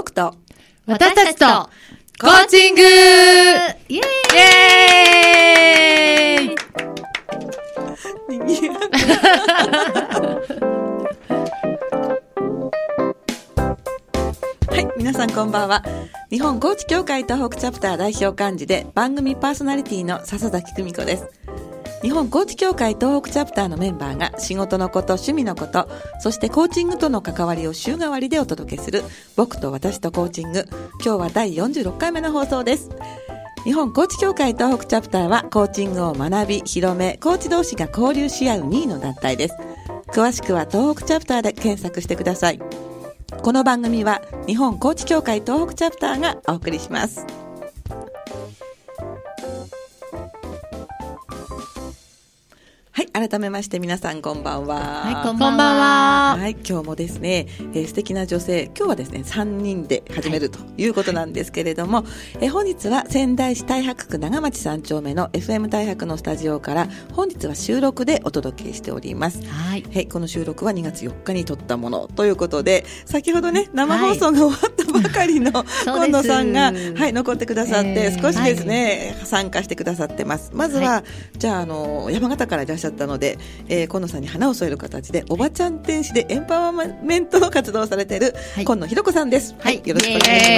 僕と私たちとコーチングイイエーイエーイ はい、皆さんこんばんは。日本コーチ協会東北チャプター代表幹事で番組パーソナリティの笹崎久美子です。日本コーチ協会東北チャプターのメンバーが仕事のこと、趣味のこと、そしてコーチングとの関わりを週替わりでお届けする僕と私とコーチング。今日は第46回目の放送です。日本コーチ協会東北チャプターはコーチングを学び、広め、コーチ同士が交流し合う2位の団体です。詳しくは東北チャプターで検索してください。この番組は日本コーチ協会東北チャプターがお送りします。改めまして皆さんこんばんは。はい、こんばんは。ははい、今日もですね、えー素敵な女性、今日はですね、3人で始めるということなんですけれども、えー本日は仙台市太白区長町3丁目の FM 太白のスタジオから、本日は収録でお届けしております。はい。はい、この収録は2月4日に撮ったものということで、先ほどね、生放送が終わったばかりの 今野さんが、はい、残ってくださって、えー少しですね、参加してくださってます。まずは、じゃあ、あの、山形からいらっしゃったので、えー、今野さんに花を添える形で、おばちゃん天使でエンパワーメントの活動をされている、はい今野ひろ子さんです。はい、よろしくお願いし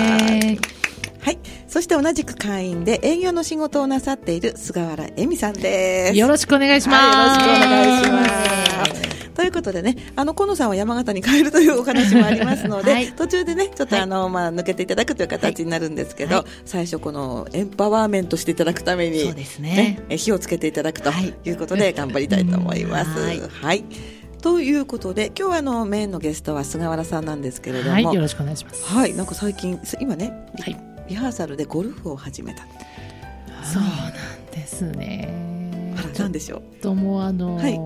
ます。はい。そして同じく会員で営業の仕事をなさっている菅原恵美さんです。よろしくお願いします。はい、よろしくお願いします。ということでね、あの、河野さんは山形に帰るというお話もありますので、はい途中でね、ちょっとあの、まあ、抜けていただくという形になるんですけど、はい最初このエンパワーメントしていただくために、そうですねえ火をつけていただくとはいいうことで頑張りたいと思います。はいはい。ということで、今日はあの、メインのゲストは菅原さんなんですけれども、はい、よろしくお願いします。はい、なんか最近、今ね、リはいリハーサルでゴルフを始めた。そうなんですね。なんでしょう。ともうあの、はい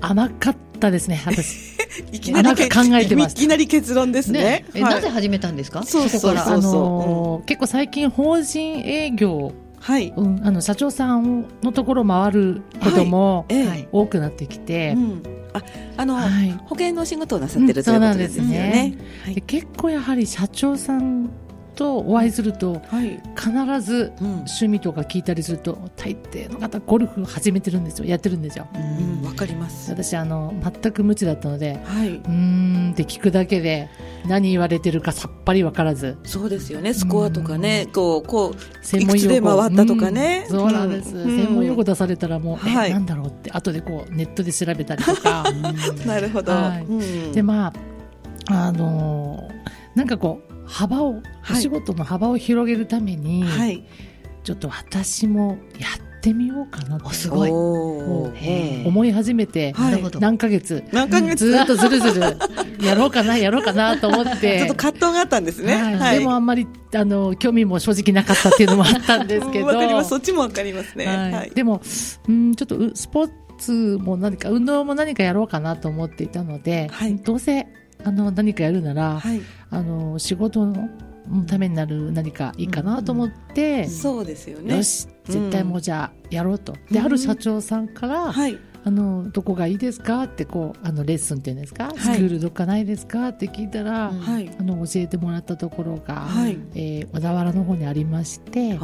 甘かったですね、私。いきなり考えてましたいきなり結論ですね。ね、え、はい。なぜ始めたんですか？そうそうあそう。の、結構最近法人営業、はい。うん、あの社長さんのところ回ることも多くなってきて、うん、ああの、はい。保険のお仕事をなさってる、うんということですよそうなんねです。はい。で結構やはり社長さんとお会いするとはい。必ずうん。趣味とか聞いたりすると大抵の方ゴルフ始めてるんですよ。やってるんですよ。うん、わかります。私あの全く無知だったのではい。うーんって聞くだけで何言われてるかさっぱり分からず。そうですよね。スコアとかね、こう、こう、専門いくつで回ったとかね。うんそうなんです、うん。専門用語出されたらもう、はなんだろうって後でこうネットで調べたりとか。なるほど。はい。うん。でまああのーなんかこう幅を、はい。お仕事の幅を広げるために、はい。ちょっと私もやってみようかなと。おすごい。思い始めて、はい。何ヶ月？何ヶ月？ずーっとずるずる。やろうかなやろうかなと思って。ちょっと葛藤があったんですね。はい。でもあんまりあの興味も正直なかったっていうのもあったんですけど。う んわかります。そっちもわかりますね。でもうんちょっとうスポーツも何か運動も何かやろうかなと思っていたので、はい。どうせあの何かやるなら、はい。あの仕事のためになる何かいいかなと思って、そうですよね。よし絶対もうじゃあやろうと、でうんある社長さんから、はい。あのどこがいいですかってこうあのレッスンっていうんですか、いスクールどっかないですか？って聞いたら、うんはい。あの教えてもらったところが、はい。えー小田原の方にありまして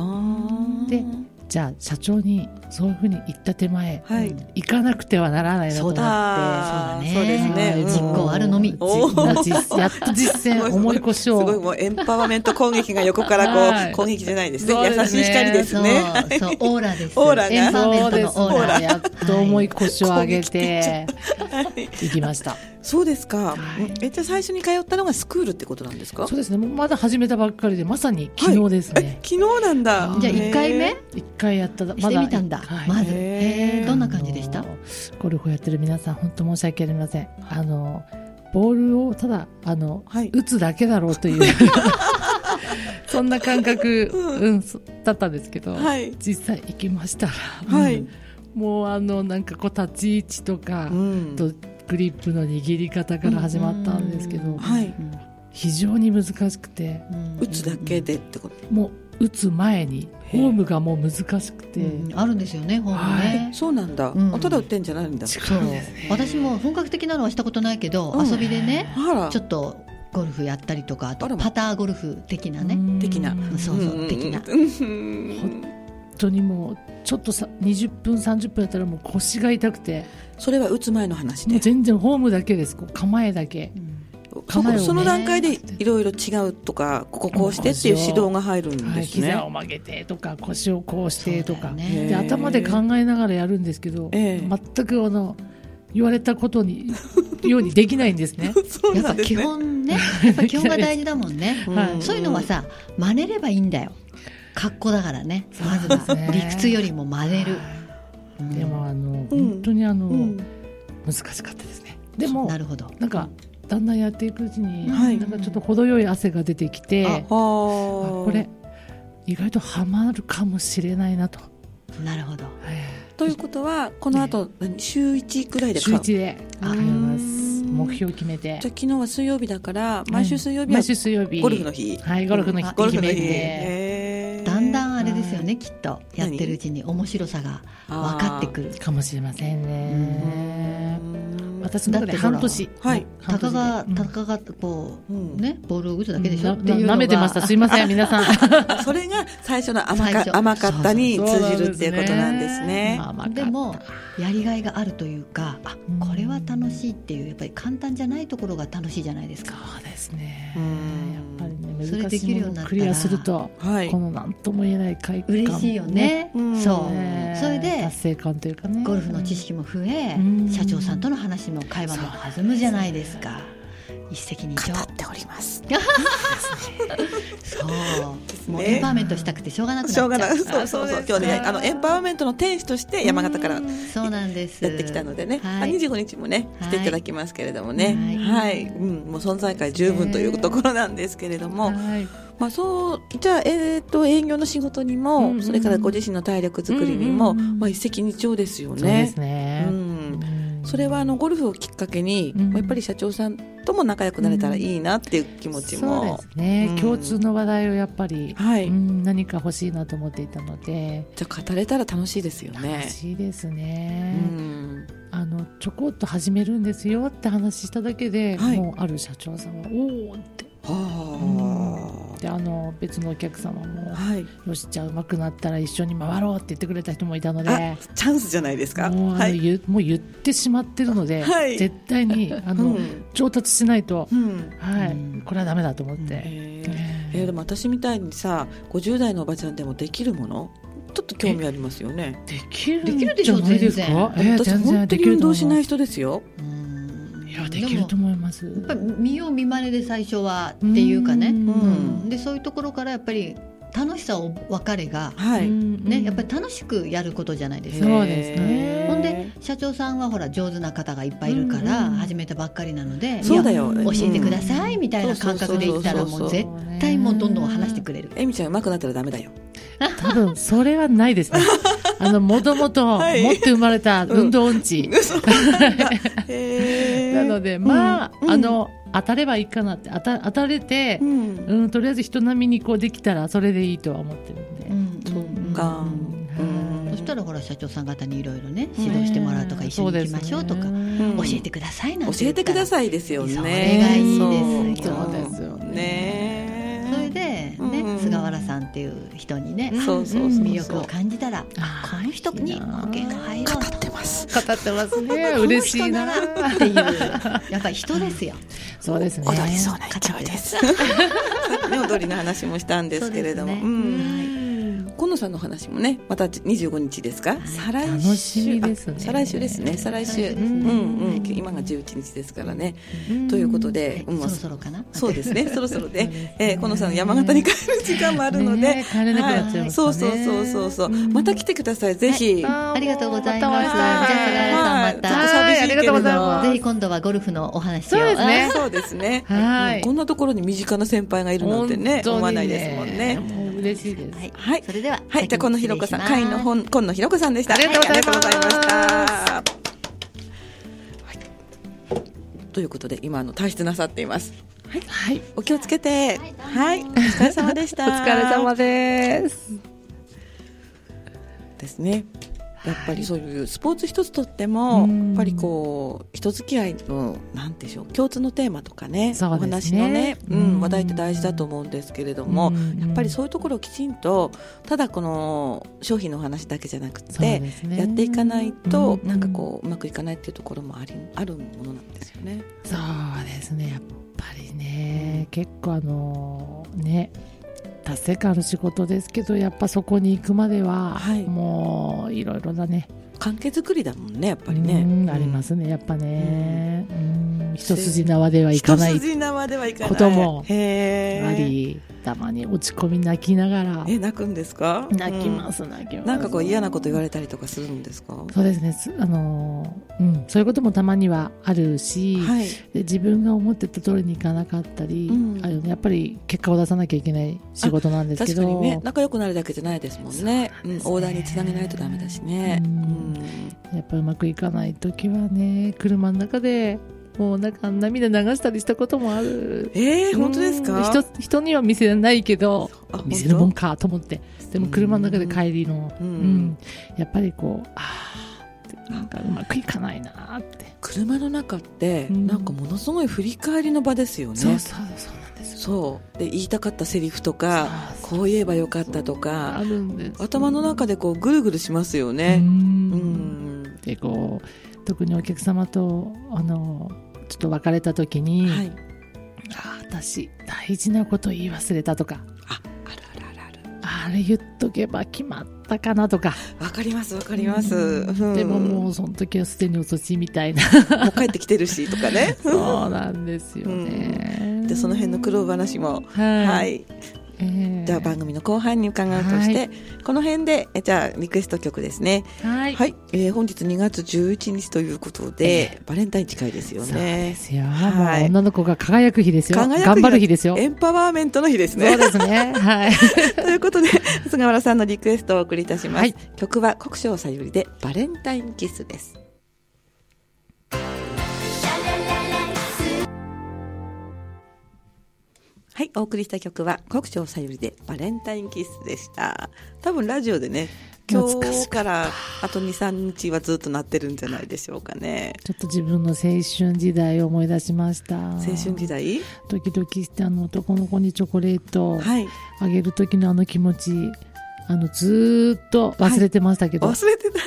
でじゃあ社長にそういうふうに言った手前、はい。行かなくてはならないなと思って。そうだ。ね。そうですね。はいうん。実行あるのみ。やっと 実践重い腰すごいをもうエンパワーメント攻撃が横からこう、はい。攻撃じゃないです。ねね。優しい光ですそうね、そう、オーラです。オーラが。エンパワーメントのオーラ。やっと重い腰を上げて行きましたそうですか、はい。えじゃあ最初に通ったのがスクールってことなんですか？そうですね。まだ始めたばっかりでまさに昨日ですえね、昨日なんだ。じゃあ一回目？一回やったまだ。してみたんだ。はい。まず。へー。へー。どんな感じでした？ゴルフをやってる皆さん本当申し訳ありません。あのボールをただあの、はい。打つだけだろうという。そんな感覚、うんだったんですけど、はい。実際行きましたら、はい。うん。もうあのなんかこう立ち位置とか、うん。とグリップの握り方から始まったんですけど、うんはい。非常に難しくて。うん。打つだけでってこともう打つ前にフォームがもう難しくて、うん。あるん。ですよね、本当はね。そうなん。だ、うん。あただ売ってん。じゃないん。だそう私も本格的なのはしたことないけど、うん。遊びでねちょっとゴルフやったりとかあとパターゴルフ的なねうん。的なそうそう的な当にもうちょっとさ20分30分やったらもう腰が痛くて。それは打つ前の話で全然フォームだけです。こう構えだけ。そ構えをねその段階でいろいろ違うとかこここうしてっていう指導が入るんはい、ですね、膝を曲げてとか腰をこうしてとか、ね。で頭で考えながらやるんですけど、ええ。全くあの言われたことに ようにできないんですね。そうやっぱ基本ねやっぱ基本が大事だもんね、はい。そういうのはさ真似ればいいんだよ格好だからね。まずはそうですね。理屈よりも真似る、うんでもあの、うん。本当にあの、うん。難しかったですね。でもなるほど。なんかだんだんやっていくうちに、はい。なんかちょっと程よい汗が出てきて、ああ。ここれ意外とハマるかもしれないなと。なるほど。ということはこの後、何？週1ぐらいで週か一で。あ。通います。目標決めて。じゃあ。昨日は水曜日だから毎週水曜日は毎週水曜日。ゴルフの日。はいゴルフの日ゴルフの日。決めてへーよねきっと。やってるうちに面白さが分かってくる。かもしれませんね。うん。私だって半年。はい。たかがうん。たかがこう、うん。ねボールを打つだけでしょ、なっていうのが。なめてました。すいません、皆さん。あそれが最初の甘か甘かったに通じるっていうことなんですね。まあまあ。でもやりがいがあるというかあうん。これは楽しいっていうやっぱり簡単じゃないところが楽しいじゃないですか。そうですね。うん。やっぱりね、それで難しいもきるようになったら。クリアすると、はい。こ。の何とも言えない快感。嬉しいよね。うん。そう、ねそれで達成感というかね。ゴルフの知識も増え、うん。社長さんとの話も会話も弾むじゃないですか一石二鳥。語っております。そう、もうね。エンパワーメントしたくてしょうがなくしょうがない。そうそうそう。今日ね、かあのエンパワーメントの天使として山形からそうなんです。やってきたのでね、はい。あ25日もね、はい。していただきますけれどもね、ははい。い、うん、もう存在感十分というところなんですけれども、はい。まあそう、じゃあ、えっ、と、営業の仕事にも、それからご自身の体力作りにも、まあ一石二鳥ですよね。そうですね。うん。うん。それはあのゴルフをきっかけに、うん。やっぱり社長さんとも仲良くなれたらいいなっていう気持ちそうも、ですね、うん。共通の話題をやっぱり、はい。うん何か欲しいなと思っていたので、じゃあ語れたら楽しいですよね。楽。しいですうね、ん。あのちょこっと始めるんですよって話しただけで、はい。もうある社長さんはおおって。はであの別のお客様もあ、はい。よしじゃあ上手くなったら一緒に回ろうって言ってくれた人もいたのであ、チャンスじゃないですか？もうはい。言もう言ってしまってるので、はい絶対にあの、うん上達しないと、うん。はいうんこれはダメだと思って、えーええーでも私みたいにさ、50代のおばちゃんでもできるもの？ちょっと興味ありますよね。できるできるんでしょじゃないですか？えー私全然本当に運動しない人ですよ。うんいやできると思います。やっぱり見よう見まねで最初はっていうかね、うん。うん。でそういうところからやっぱり楽しさを分かれが、はい。ねやっぱり楽しくやることじゃないですか。そうですね。ほんで社長さんはほら上手な方がいっぱいいるから始めたばっかりなので、そうだよ。教えてくだい。さいみたいな感覚で言ったらもう絶対もうどんどん話してくれる。えみちゃん上手くなったらダメだよ。多分それはないですねあのもともと持 はい。って生まれた運動音痴、なのでまあ、うん。あの当たればいいかなって当た当たれてう、ん。うん、とりあえず人並みにこうできたらそれでいいとは思ってるんで、うん。そうか。うん。そしたらほら社長さん方にいろいろね指導してもらうとか一緒に行きましょうとか、ん教えてくださいなんて教えてくだいさいですよね。それがいいですよ。そうですよね。ねそれでね、うん菅原さんっていう人にね、魅力を感じたら、この人に保険が入ろう語ってます。語ってますね。嬉しいなっていう。やっぱり人ですよ。そうですね。踊りそうな勢いです。ね、踊りの話もしたんですけれども。うん今野さんの話もね、また25日ですか、再来週。ですねあ再来週ですね、再来週。うんうん、今が11日ですからね。ということで、うんはいそろそろかな？そうですね、そろそろねえー、このさん山形に帰る時間もあるので、ね帰れなくなっちゃいますそうそうそうそうそう、うんまた来てください、ぜひ。あありがとうございます。じゃあ菅原さんまた。はいちょっと寂しいけれどはいありがとうございますぜひ今度はゴルフのお話を。そうですねそうですね。はいうんこんなところに身近な先輩がいるなんてね、思わないですもんね。嬉しいです。はい。はい。それでは。はい。じゃあ、今野ひろこさん、会の本。本、今野ひろこさんでした。ありがとうございました。はいということで、今、あの、退出なさっています。はい。はい。お気をつけて。はい。お疲れ様でした。お疲れ様です。ですね。やっぱりそういうスポーツ一つとっても、うん。やっぱりこう人付き合いのなんでしょう共通のテーマとかねそうお話のね、ううん。ん、話題って大事だと思うんですけれども、うん。やっぱりそういうところをきちんとただこの商品のお話だけじゃなくて、ね。やっていかないと、うん。なんかこううまくいかないっていうところもありあるものなんですよね。そうですね。やっぱりね。結構あのね達成感ある仕事ですけどやっぱそこに行くまでは、はい。もういろいろだね。関係作りだもんねやっぱりね。うんありますねやっぱね、うん。一筋縄ではいか一ない筋縄ではいかない。こともありたまに落ち込み泣きながら。え泣くんですか？泣きます、泣きます。なんかこう嫌なこと言われたりとかするんですか？そうですね。すあのーうん。そういうこともたまにはあるし、はい。で自分が思ってた通りにいかなかったり、うん。あのやっぱり結果を出さなきゃいけない仕事なんですけど。確かにね。仲良くなるだけじゃないですもんね。そうなんね。うん、オーダーにつなげないとダメだしね、ううんん。やっぱうまくいかない時はね車の中でもうなんか涙流したりしたこともある。えー、本当ですか？うん人人には見せないけどあ見せるもん本かと思って。でも車の中で帰りの、うん。うんやっぱりこうあーってなんかうまくいかないなーって、当車の中って、うん。なんかものすごい振り返りの場ですよね。そうそうそうなんですそう。で言いたかったセリフとかそうこう言えばよかったとあか頭の中でこうぐるぐるしますようねん。うん、でこう特にお客様とあのちょっと別れた時に、はい。あー私大事なこと言い忘れたとか。ああるあるあるある。あれ言っとけば決まったかなとか。わかりますわかります、うん。でももううその時はすでに遅しみたいな。もう帰ってきてるしとかね。そうなんですよね、でその辺の苦労話も。はい、はいえーじゃあ番組の後半に伺うとして、はい。この辺でえじゃあリクエスト曲ですね。はい、はい、えー本日2月11日ということで、バレンタイン近いですよそうでねすよ、はい。女の子が輝く日ですよ。輝く日。頑張る日ですよ。エンパワーメントの日ですそうねですね。はい。ということで菅原さんのリクエストをお送りいたします、はい。曲は国生さゆりでバレンタインキスですお送りした曲は国生さゆりでバレンタインキスでした。多分ラジオでね、今日懐からあと2、3日はずっとなってるんじゃないでしょうかね。ちょっと自分の青春時代を思い出しました青春時代？ドキドキしてあの男の子にチョコレートはい。あげる時のあの気持ちあのずーっと忘れてましたけど、はい忘れてた。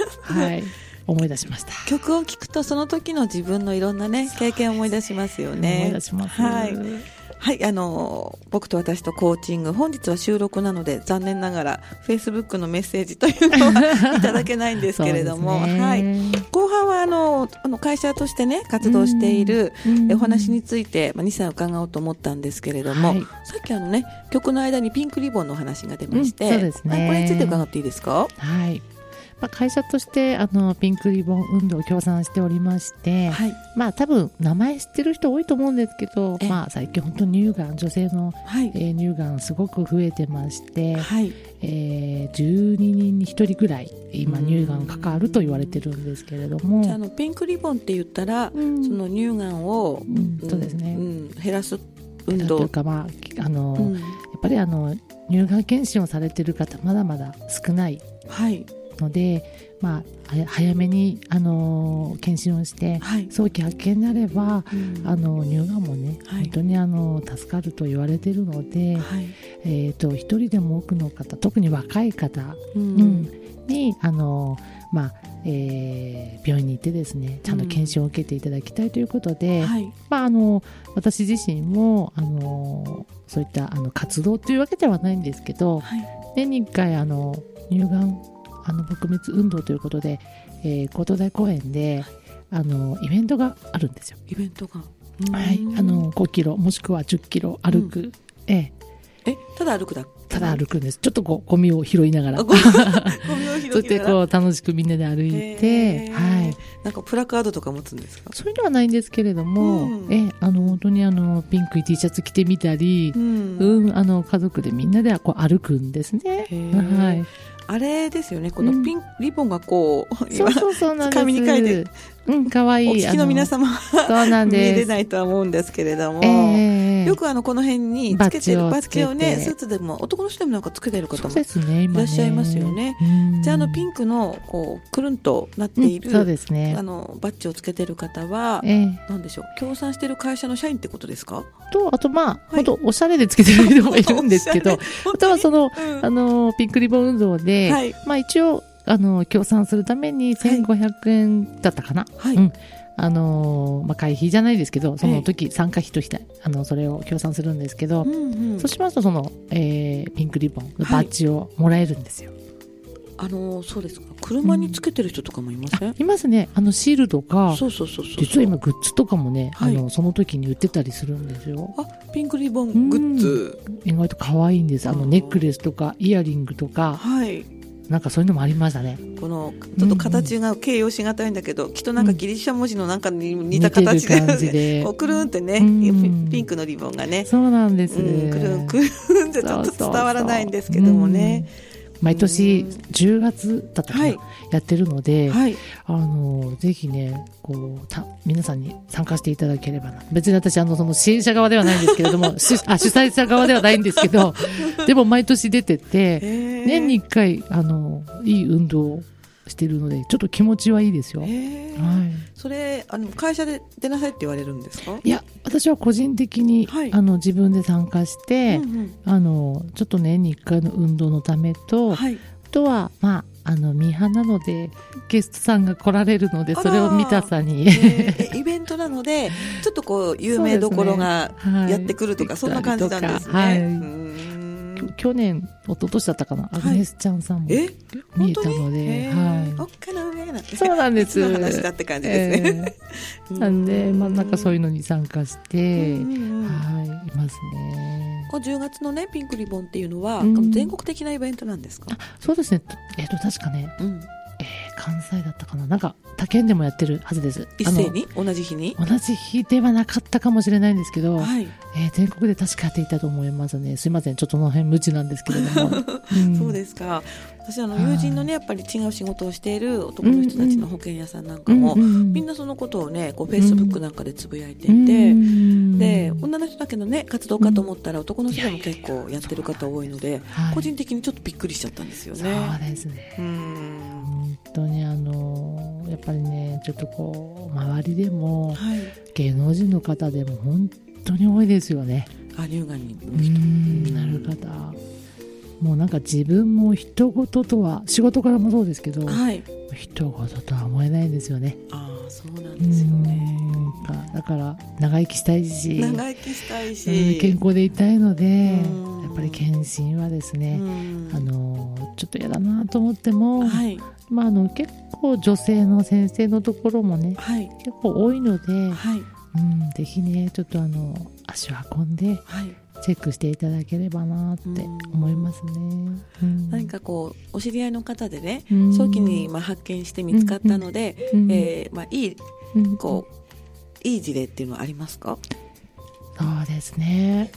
思い出しました、曲を聴くとその時の自分のいろんなね経験を思い出しますよね。思い出します、はいはい、あの僕と私とコーチング本日は収録なので残念ながらフェイスブックのメッセージというのは いただけないんですけれども、はい、後半はあのあの会社としてね活動しているうんお話について、まあ、2歳伺おうと思ったんですけれども、はい。さっきあのね曲の間にピンクリボンの話が出まして、うんそうですね。はいこれについて伺っていいですか？はいまあ、会社としてあのピンクリボン運動を協賛しておりまして、はい。まあ多分名前知ってる人多いと思うんですけどえ、まあ、最近本当に乳がん女性の、はい。えー乳がんすごく増えてまして、はい。えー12人に1人ぐらい今うん乳がんかかると言われてるんですけれども。じゃああのピンクリボンって言ったら、うん。その乳がんを、うんそうですね、うん減らす運とい動うかまああの、うん。やっぱりあの乳がん検診をされてる方まだまだ少ない。はいので、まあ、早めに、あの検診をしてはい、早期発見であればうん。あの乳がんもね、はい。本当にあの助かると言われているので、はい。えー、と一人でも多くの方特に若い方、ううん。んにあの、まあえー病院に行ってですねちゃんと検診を受けていただきたいということで、はい。まあ、あの私自身もあのそういったあの活動というわけではないんですけどはい。年に1回あの乳がんあの撲滅運動ということで、えー、高等大公園であのイベントがあるんですよ。イベントが、はい、あの5キロもしくは10キロ歩く、ええ。えただ歩くだただ歩くんです。ちょっとこうゴミを拾いながら。ゴミを拾そうやってこう楽しくみんなで歩いて、はい、なんかプラカードとか持つんですか？そういうのはないんですけれども、うん。えあの本当にあのピンクい T シャツ着てみたり、ん。うん、あの家族でみんなでこう歩くんですね。はい。あれですよねこのピン、リボンがこうそうそうそうなんです。紙に書いてうん、かわいい。お聞きの皆様はそうなん見れ。ないとは思うんですけれども、ええよくあのこの辺につけてるバッバッジをねスーツでも男の人でもなんかつけてる方も。いらっしゃいますよねうん。じゃああのピンクのこうくるんとなっている、うんそうですねあ。のバッジをつけてる方はええなんでしょう協賛してる会社の社員ってことですか？と、あとまあ、い本当おしゃれでつけてる人もいるんですけど、あとはその、うんあの、ピンクリボン運動で、はい。まあ一応、あの、協賛するために1500円だったかな？はい。うん。あのーまあ、会費じゃないですけど、そええの時参加費として、あの、それを協賛するんですけど、うんうん。そうしますと、その、えーピンクリボン、はいバッジをもらえるんですよ。あのそうですか。車につけてる人とかもいません、あいますね。あの、シールとか、そうそうそうそう。実は今グッズとかもね、はい。あの、その時に売ってたりするんですよ。あピンクリボングッズ。意外と可愛いんです。あの、ネックレスとか、イヤリングとか、はい。なんかそういうのもありましたね。このちょっと形が形容しがたいんだけど、きっとなんかギリシャ文字のなんかに似た形で似てる感じで。こうくるんってね、うん。ピンクのリボンがね、そうなんです。うん、くるんくるんってちょっと伝わらないんですけどもね。うん毎年10月だったかな、はい。やってるので、はい、あのぜひねこうた皆さんに参加していただければな。別に私あのその支援者側ではないんですけれども 主あ主催者側ではないんですけど でも毎年出てて年年に1回あのいい運動をしてるのでちょっと気持ちはいいですよ。はい。それあの会社で出なさいって言われるんですか？いや私は個人的に、はい。あの自分で参加して、うんうん。あのちょっと年に1回の運動のためと、はい、あとは、まあ、あの、ミーハーなので、ゲストさんが来られるので、それを見たさに、えーイベントなのでちょっとこう有名どころがはい。やってくるとかそ,、んな感じなんですね。はい去年、一昨年だったかな、アグネスちゃんさんもえ？見えたので、へー。おはっかな上な。そうなんです。話だって感じですね。えーなんで、まあ、なんかそういうのに参加して、はい、いますね。こう10月のねピンクリボンっていうのは、全国的なイベントなんですか、そうですね。えっ、と、確かね、うん、えー関西だったかな。なんか、他県でもやってるはずです。一斉に？同じ日に？同じ日ではなかったかもしれないんですけど、はい、えー全国で確かやっていたと思いますね。すいません。ちょっとその辺無知なんですけれども。んそうですか私あのはい友人のねやっぱり違う仕事をしている男の人たちの保険屋さんなんかも、うんうんみんなそのことをねこうフェイスブックなんかでつぶやいていて、うんで女の人だけのね活動かと思ったら男の人でも結構やってる方多いので、はい個人的にちょっとびっくりしちゃったんですよそうね。ですね。うん本当にあのやっぱりね、ちょっとこう、周りでも、はい、芸能人の方でも本当に多いですよね。あ乳がんにうんなる方。もうなんか自分も人事とは、仕事からもそうですけど、はい人事とは思えないんですよね。ああそうなんうですよね。だから、長生きしたいし、長生きしたいうんし、健康でいたいのでうんやっぱり検診はですね、うん。あのちょっと嫌だなと思っても、はい。まあ、あの結構女性の先生のところもねはい。結構多いので、はい。うん、ぜひねちょっとあの足を運んではい。チェックしていただければなって思いますね。うん。何かこうお知り合いの方でね、うん。早期にまあ発見して見つかったので、うん。えーまあいいうん。こういい事例っていうのはありますか？そうですね。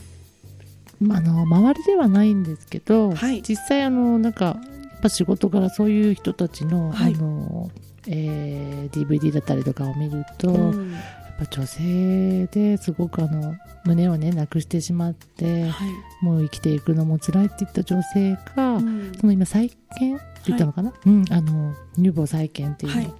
まあ、あの周りではないんですけど、はい。実際あのなんかやっぱ仕事からそういう人たちの,、はい。あのえー DVD だったりとかを見ると、うん。やっぱ女性ですごくあの胸をねなくしてしまって、はい。もう生きていくのも辛いって言った女性が、うん。その今再建って言ったのかな、うん、あの乳房再建っていうの、はい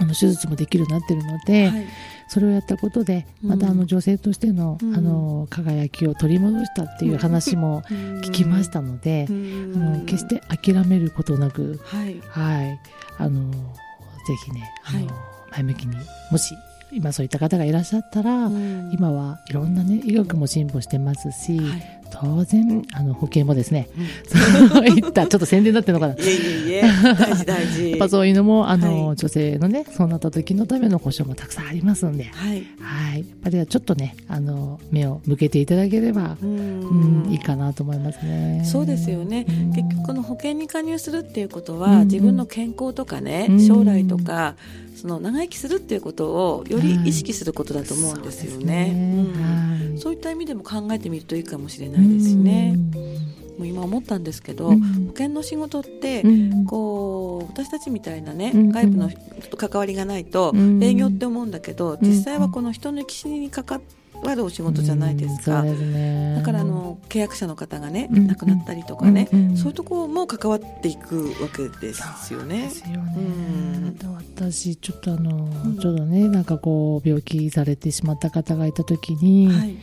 あの手術もできるようになってるので、はい。それをやったことでうん。またあの女性としての,、うん。あの輝きを取り戻したっていう話も聞きましたので、うん。あの決して諦めることなく、はい。はい、あのぜひね、あのはい。前向きにもし今そういった方がいらっしゃったら、うん。今はいろんなね医学も進歩してますし、はい当然あの保険もですね、うんそういったちょっと宣伝になってるのかな。いえいえ大事大事。やっぱそういうのも、あの、はい女性のね、そうなった時のための保証もたくさんありますんで、はい。はい。やっぱりちょっとね、あの、目を向けていただければ、ううん、んいいかなと思いますね。そうですよね、うん結局この保険に加入するっていうことうんは、自分の健康とかね、うん将来とかその長生きするっていうことをより意識することだと思うんですよね。うんはい。そういった意味でも考えてみるといいかもしれないですしね。もう今思ったんですけど、うん。保険の仕事って、うん。ここう私たちみたいなね、うん。うん外部の関わりがないと、うん。営業って思うんだけど、ん。実際はこの人の歴史に関わるお仕事じゃないですか。ね。だからあの契約者の方がね、うん。亡くなったりとかね、そういうところも関わっていくわけですよね。ですよね。私ちょっとあの、うん。ちょうどねなんかこう病気されてしまった方がいた時に、はい。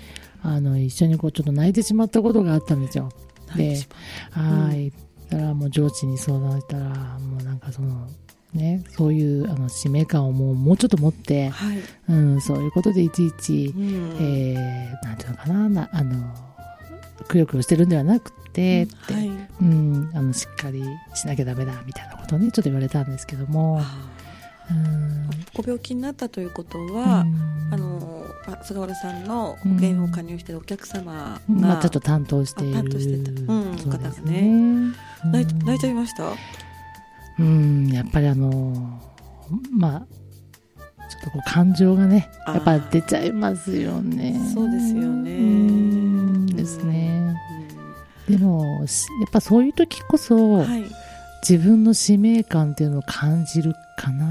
あの一緒にこうちょっと泣いてしまったことがあったんですよ。泣いてしまうはい。だからもう上司に相談したらもうなんかそのねそういうあの使命感をもうもうちょっと持って、はい。うんそういうことでいちいち、うんえーなんていうのかななあのくよくよしてるんではなくてって、はい。うん、あのしっかりしなきゃダメだみたいなことをねちょっと言われたんですけども、あうんーご病気になったということは、うんあのあ菅原さんの保険を加入しているお客様が、まあ、ちょっと担当している。あ担当してた。うん方がね。うん。泣い泣いちゃいました？うんやっぱりあのまあちょっとこう感情がねやっぱ出ちゃいますよね。そうですよね。うん。ですね。でもしやっぱそういう時こそ、はい。自分の使命感っていうのを感じるかな。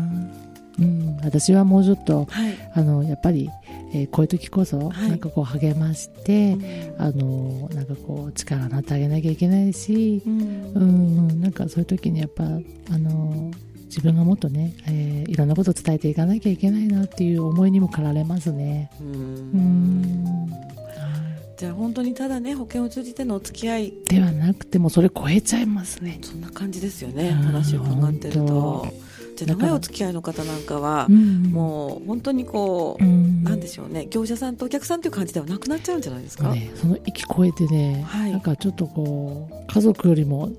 うん。私はもうちょっとはい。あのやっぱり、えーこういう時こそ、はい。なんかこう励まして、うん。あのなんかこう力になってあげなきゃいけないし、ううんん、なんかそういう時にやっぱあの自分がもっとね、えーいろんなことを伝えていかなきゃいけないなっていう思いにも駆られますね。ううん。んじゃあ本当にただね保険を通じてのお付き合い。ではなくてもそれ超えちゃいますね。そんな感じですよねうん。話を伺ってると。本じゃあ長いお付き合いの方なんかはうん。もう本当にこううん。なんでしょうね業者さんとお客さんという感じではなくなっちゃうんじゃないですか、ね、その域超えてね、はい。なんかちょっとこう家族よりも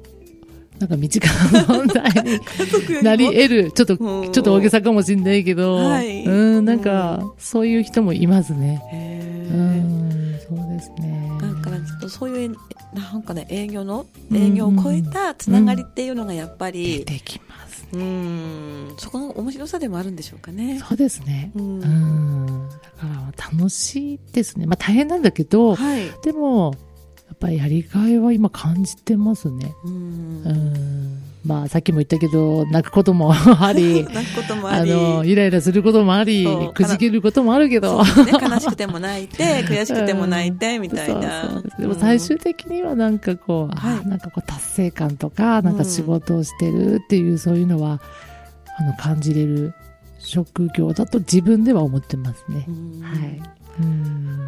なんか身近な問題になり得るちょっとうんちょっと大げさかもしれないけど、はい。うんなんかそういう人もいますね。うんそうですね。とそういうなんかね営業のうん営業を超えたつながりっていうのがやっぱ出りてきます。うんそこの面白さでもあるんでしょうかね。そうですね。ううんんだから楽しいですね。まあ大変なんだけど、はい。でもやっぱりやりがいは今感じてますね。ううんんまあさっきも言ったけど泣くことも あり。泣くこともああり。の、イライラすることもありくじけることもあるけど。ね、悲しくても泣いて、悔しくても泣いて、みたいな。そうそうでも最終的にはなんかこう、あはいなんかこう達成感とか、なんか仕事をしてるっていう、そういうのは、あの、感じれる職業だと自分では思ってますねう。んは。ないるうん。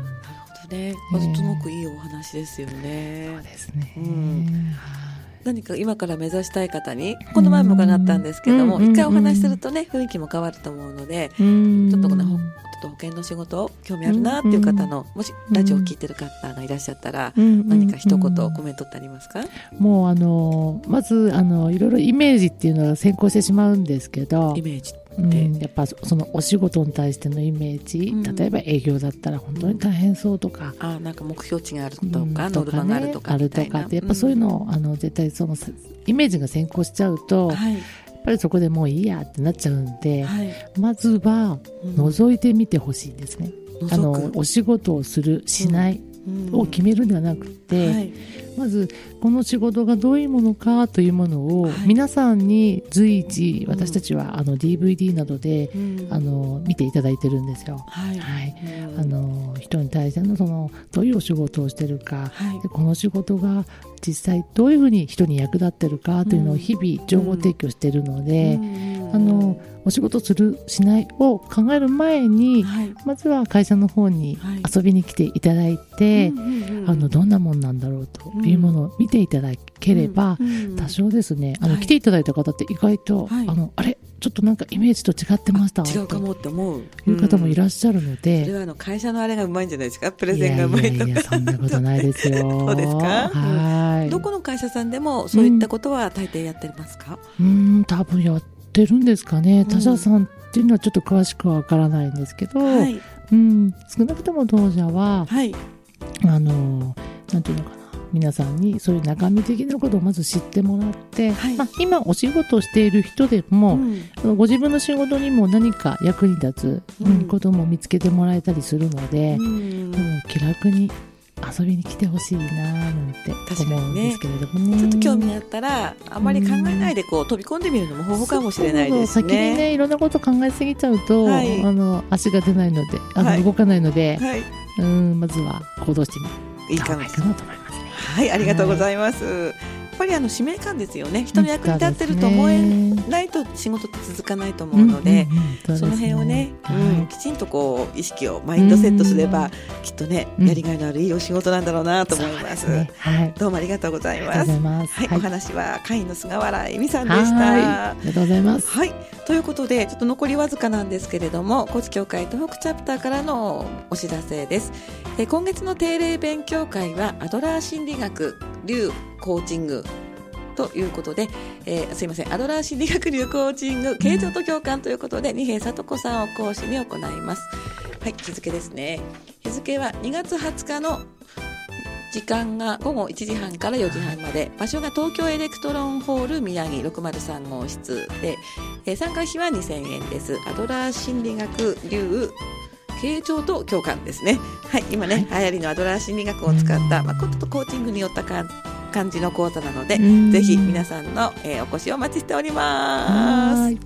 ほどね。ねすごくいいお話ですよねそう。ですね。うんは何か今から目指したい方に、この前も伺ったんですけども、うん一回お話しするとね、雰囲気も変わると思うので、ちょっとこの、ちょっと保険の仕事、興味あるなっていう方の、もしラジオを聞いてる方がいらっしゃったら、うん。何か一言うんコメントってありますか？もうあの、まず、あの、いろいろイメージっていうのが先行してしまうんですけどイ、メージ。うん、やっぱそそのお仕事に対してのイメージ、うん。例えば営業だったら本当に大変そうとか、あなんか目標値があるとうん。か、ノルマがあるとかある。とかってやっぱそういうのを、あの絶対そのさイメージが先行しちゃうと、やっはい。ぱりそこでもういいやってなっちゃうんで、はい。まずはうん。覗いてみてほしいんですね、あ覗のくお仕事をするしないうんを決めるんではなくて、はい。まずこの仕事がどういうものかというものをはい。皆さんに随時うん私たちはあの DVD などでうん。あの見ていただいてるんですよ。はい。はい。うんあの人に対してのそのどういうお仕事をしてるかはい。でこの仕事が実際どういうふうに人に役立ってるかというのを日々情報提供しているので、うんあのお仕事するしないを考える前にはい。まずは会社の方にはい。遊びに来ていただいて、うんうんうんあのどんなもんなんだろうというものを見ていただければ、うんうん多少ですねあの、はい。来ていただいた方って意外と、はい。あのあれちょっとなんかイメージと違ってましたと違うかもって思う。いう方もいる。らっしゃるので、それはあの会社のあれがうまいんじゃないですか？プレいゼンがうまいとか。やいやそんなことないですよ。そうですか？はい。どこの会社さんでもそういったことは大抵やってますか、うーん多分やってるんですかね？ん。他社さんっていうのはちょっと詳しくはわからないんですけど、はい。うん、少なくとも当社ははい。あのなんていうのかな？皆さんにそういう中身的なことをまず知ってもらって、はい。まあ、今お仕事をしている人でも、うん。ご自分の仕事にも何か役に立つ、ことも見つけてもらえたりするので、うん。気楽に遊びに来てほしいななんて思うんですけれどもね。ちょっと興味あったらあまり考えないでこう飛び込んでみるのも方法かもしれないですそうそう先にね。ねいろんなこと考えすぎちゃうと、はい。あの足が出ないのであの、はい。動かないので、はい、うんまずは行動してみいいかもた方がい。いかなと思いますね。はい、ありがとうございます。やっぱりあの使命感ですよね。人の役に立ってると思えないと仕事って続かないと思うので、うんうんうんその辺をね、はいうん、きちんとこう意識をマインドセットすれば、きっとね、うんやりがいのあるいいお仕事なんだろうなと思います。ねはいどうもありがとうございます。はい、お話は会員の菅原恵美さんではいした。ありがとうございます。はい。ということで、ちょっと残りわずかなんですけれども、高知協会東北チャプターからのお知らせです。えー今月の定例勉強会は、アドラー心理学、流コーチング、ということで、えーすいません、アドラー心理学流コーチング、形状と共感ということで、二平里子さんを講師に行います。はい、日付ですね。日付は2月20日の時間が午後1時半から4時半まで、場所が東京エレクトロンホール宮城603号室で、えー参加費は2000円です。アドラー心理学流傾聴と共感ですね。はい、今ね、流行りのアドラー心理学を使った、まあ、こととコーチングによったか感じの講座なので、うんぜひ皆さんの、えーお越しをお待ちしております。はい